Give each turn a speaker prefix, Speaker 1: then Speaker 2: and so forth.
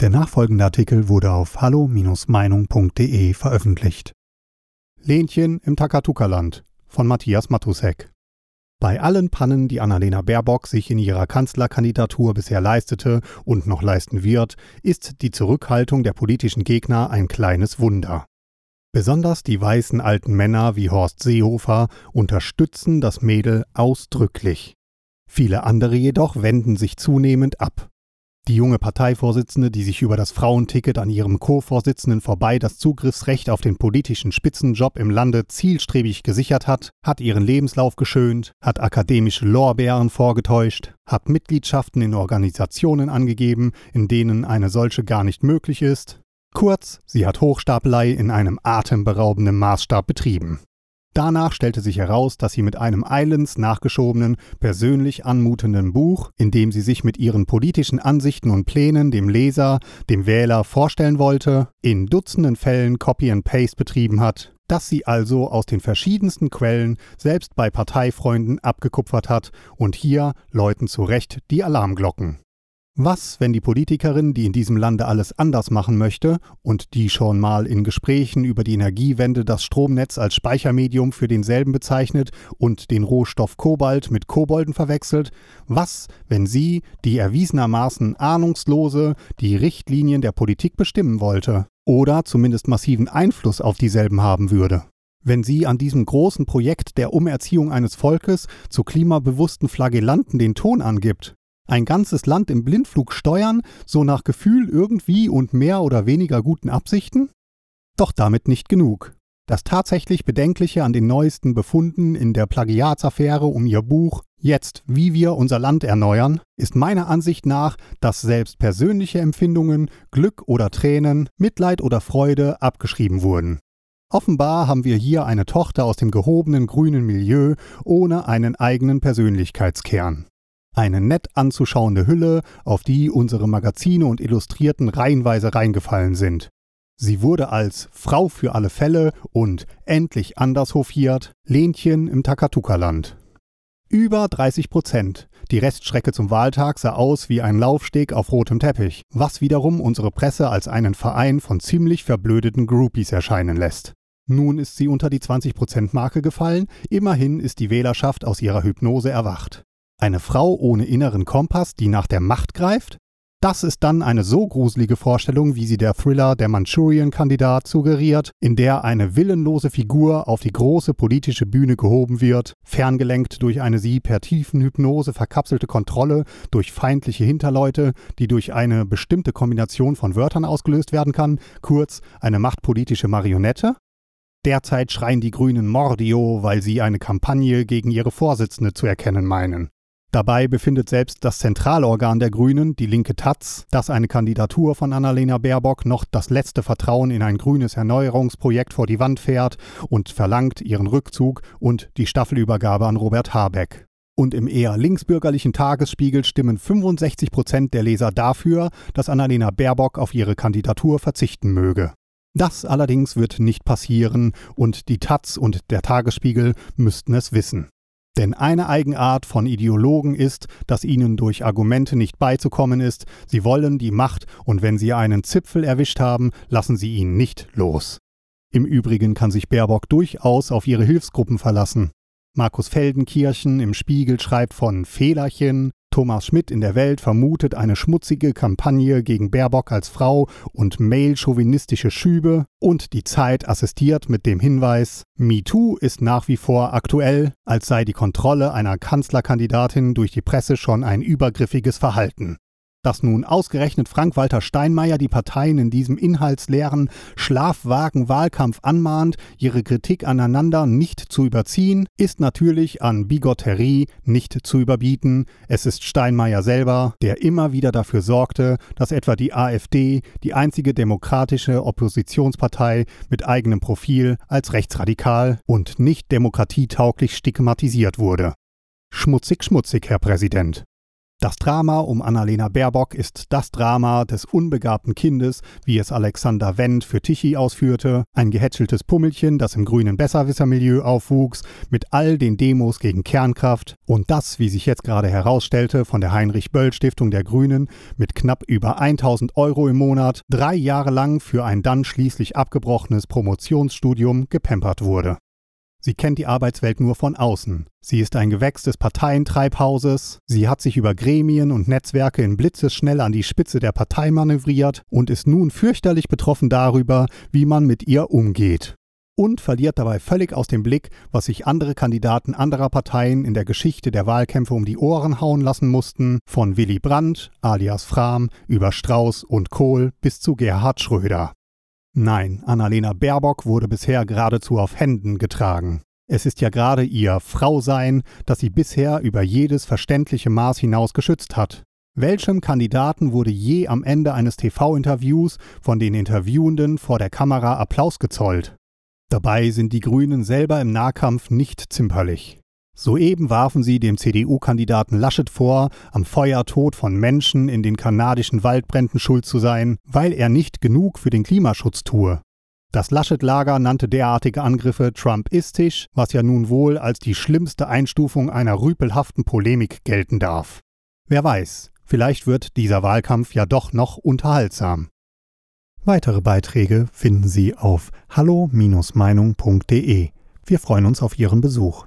Speaker 1: Der nachfolgende Artikel wurde auf hallo-meinung.de veröffentlicht. Lenchen im Takatuka-Land von Matthias Matusek. Bei allen Pannen, die Annalena Baerbock sich in ihrer Kanzlerkandidatur bisher leistete und noch leisten wird, ist die Zurückhaltung der politischen Gegner ein kleines Wunder. Besonders die weißen alten Männer wie Horst Seehofer unterstützen das Mädel ausdrücklich. Viele andere jedoch wenden sich zunehmend ab. Die junge Parteivorsitzende, die sich über das Frauenticket an ihrem Co-Vorsitzenden vorbei das Zugriffsrecht auf den politischen Spitzenjob im Lande zielstrebig gesichert hat, hat ihren Lebenslauf geschönt, hat akademische Lorbeeren vorgetäuscht, hat Mitgliedschaften in Organisationen angegeben, in denen eine solche gar nicht möglich ist. Kurz, sie hat Hochstapelei in einem atemberaubenden Maßstab betrieben. Danach stellte sich heraus, dass sie mit einem eilends nachgeschobenen, persönlich anmutenden Buch, in dem sie sich mit ihren politischen Ansichten und Plänen dem Leser, dem Wähler vorstellen wollte, in Dutzenden Fällen Copy and Paste betrieben hat, dass sie also aus den verschiedensten Quellen selbst bei Parteifreunden abgekupfert hat und hier läuten zu Recht die Alarmglocken. Was, wenn die Politikerin, die in diesem Lande alles anders machen möchte und die schon mal in Gesprächen über die Energiewende das Stromnetz als Speichermedium für denselben bezeichnet und den Rohstoff Kobalt mit Kobolden verwechselt, was, wenn sie, die erwiesenermaßen ahnungslose, die Richtlinien der Politik bestimmen wollte oder zumindest massiven Einfluss auf dieselben haben würde? wenn sie an diesem großen Projekt der Umerziehung eines Volkes zu klimabewussten Flagellanten den Ton angibt, ein ganzes Land im Blindflug steuern, so nach Gefühl irgendwie und mehr oder weniger guten Absichten? Doch damit nicht genug. Das tatsächlich Bedenkliche an den neuesten Befunden in der Plagiatsaffäre um ihr Buch Jetzt, wie wir unser Land erneuern, ist meiner Ansicht nach, dass selbst persönliche Empfindungen, Glück oder Tränen, Mitleid oder Freude abgeschrieben wurden. Offenbar haben wir hier eine Tochter aus dem gehobenen grünen Milieu ohne einen eigenen Persönlichkeitskern. Eine nett anzuschauende Hülle, auf die unsere Magazine und Illustrierten reihenweise reingefallen sind. Sie wurde als Frau für alle Fälle und endlich anders hofiert Lenchen im Takatuka-Land. Über 30 Prozent. Die Reststrecke zum Wahltag sah aus wie ein Laufsteg auf rotem Teppich, was wiederum unsere Presse als einen Verein von ziemlich verblödeten Groupies erscheinen lässt. Nun ist sie unter die 20%-Marke gefallen, immerhin ist die Wählerschaft aus ihrer Hypnose erwacht. Eine Frau ohne inneren Kompass, die nach der Macht greift? Das ist dann eine so gruselige Vorstellung, wie sie der Thriller Der Manchurian-Kandidat suggeriert, in der eine willenlose Figur auf die große politische Bühne gehoben wird, ferngelenkt durch eine sie per tiefen Hypnose verkapselte Kontrolle durch feindliche Hinterleute, die durch eine bestimmte Kombination von Wörtern ausgelöst werden kann, kurz eine machtpolitische Marionette? Derzeit schreien die Grünen Mordio, weil sie eine Kampagne gegen ihre Vorsitzende zu erkennen meinen. Dabei befindet selbst das Zentralorgan der Grünen, die linke Taz, das eine Kandidatur von Annalena Baerbock noch das letzte Vertrauen in ein grünes Erneuerungsprojekt vor die Wand fährt und verlangt ihren Rückzug und die Staffelübergabe an Robert Habeck. Und im eher linksbürgerlichen Tagesspiegel stimmen 65 Prozent der Leser dafür, dass Annalena Baerbock auf ihre Kandidatur verzichten möge. Das allerdings wird nicht passieren und die Taz und der Tagesspiegel müssten es wissen. Denn eine Eigenart von Ideologen ist, dass ihnen durch Argumente nicht beizukommen ist, sie wollen die Macht und wenn sie einen Zipfel erwischt haben, lassen sie ihn nicht los. Im Übrigen kann sich Baerbock durchaus auf ihre Hilfsgruppen verlassen. Markus Feldenkirchen im Spiegel schreibt von Fehlerchen, Thomas Schmidt in der Welt vermutet eine schmutzige Kampagne gegen Baerbock als Frau und mail-chauvinistische Schübe und die Zeit assistiert mit dem Hinweis, MeToo ist nach wie vor aktuell, als sei die Kontrolle einer Kanzlerkandidatin durch die Presse schon ein übergriffiges Verhalten. Dass nun ausgerechnet Frank-Walter Steinmeier die Parteien in diesem inhaltsleeren, schlafwagen Wahlkampf anmahnt, ihre Kritik aneinander nicht zu überziehen, ist natürlich an Bigotterie nicht zu überbieten. Es ist Steinmeier selber, der immer wieder dafür sorgte, dass etwa die AfD, die einzige demokratische Oppositionspartei mit eigenem Profil, als rechtsradikal und nicht demokratietauglich stigmatisiert wurde. Schmutzig, schmutzig, Herr Präsident. Das Drama um Annalena Baerbock ist das Drama des unbegabten Kindes, wie es Alexander Wendt für Tichy ausführte, ein gehätscheltes Pummelchen, das im grünen Besserwissermilieu aufwuchs, mit all den Demos gegen Kernkraft und das, wie sich jetzt gerade herausstellte, von der Heinrich-Böll-Stiftung der Grünen mit knapp über 1000 Euro im Monat drei Jahre lang für ein dann schließlich abgebrochenes Promotionsstudium gepempert wurde. Sie kennt die Arbeitswelt nur von außen. Sie ist ein Gewächs des Parteientreibhauses. Sie hat sich über Gremien und Netzwerke in blitzesschnell an die Spitze der Partei manövriert und ist nun fürchterlich betroffen darüber, wie man mit ihr umgeht. Und verliert dabei völlig aus dem Blick, was sich andere Kandidaten anderer Parteien in der Geschichte der Wahlkämpfe um die Ohren hauen lassen mussten, von Willy Brandt, alias Frahm, über Strauß und Kohl bis zu Gerhard Schröder. Nein, Annalena Baerbock wurde bisher geradezu auf Händen getragen. Es ist ja gerade ihr Frausein, das sie bisher über jedes verständliche Maß hinaus geschützt hat. Welchem Kandidaten wurde je am Ende eines TV-Interviews von den Interviewenden vor der Kamera Applaus gezollt? Dabei sind die Grünen selber im Nahkampf nicht zimperlich. Soeben warfen sie dem CDU-Kandidaten Laschet vor, am Feuertod von Menschen in den kanadischen Waldbränden schuld zu sein, weil er nicht genug für den Klimaschutz tue. Das Laschet-Lager nannte derartige Angriffe Trumpistisch, was ja nun wohl als die schlimmste Einstufung einer rüpelhaften Polemik gelten darf. Wer weiß, vielleicht wird dieser Wahlkampf ja doch noch unterhaltsam. Weitere Beiträge finden Sie auf hallo-meinung.de. Wir freuen uns auf Ihren Besuch.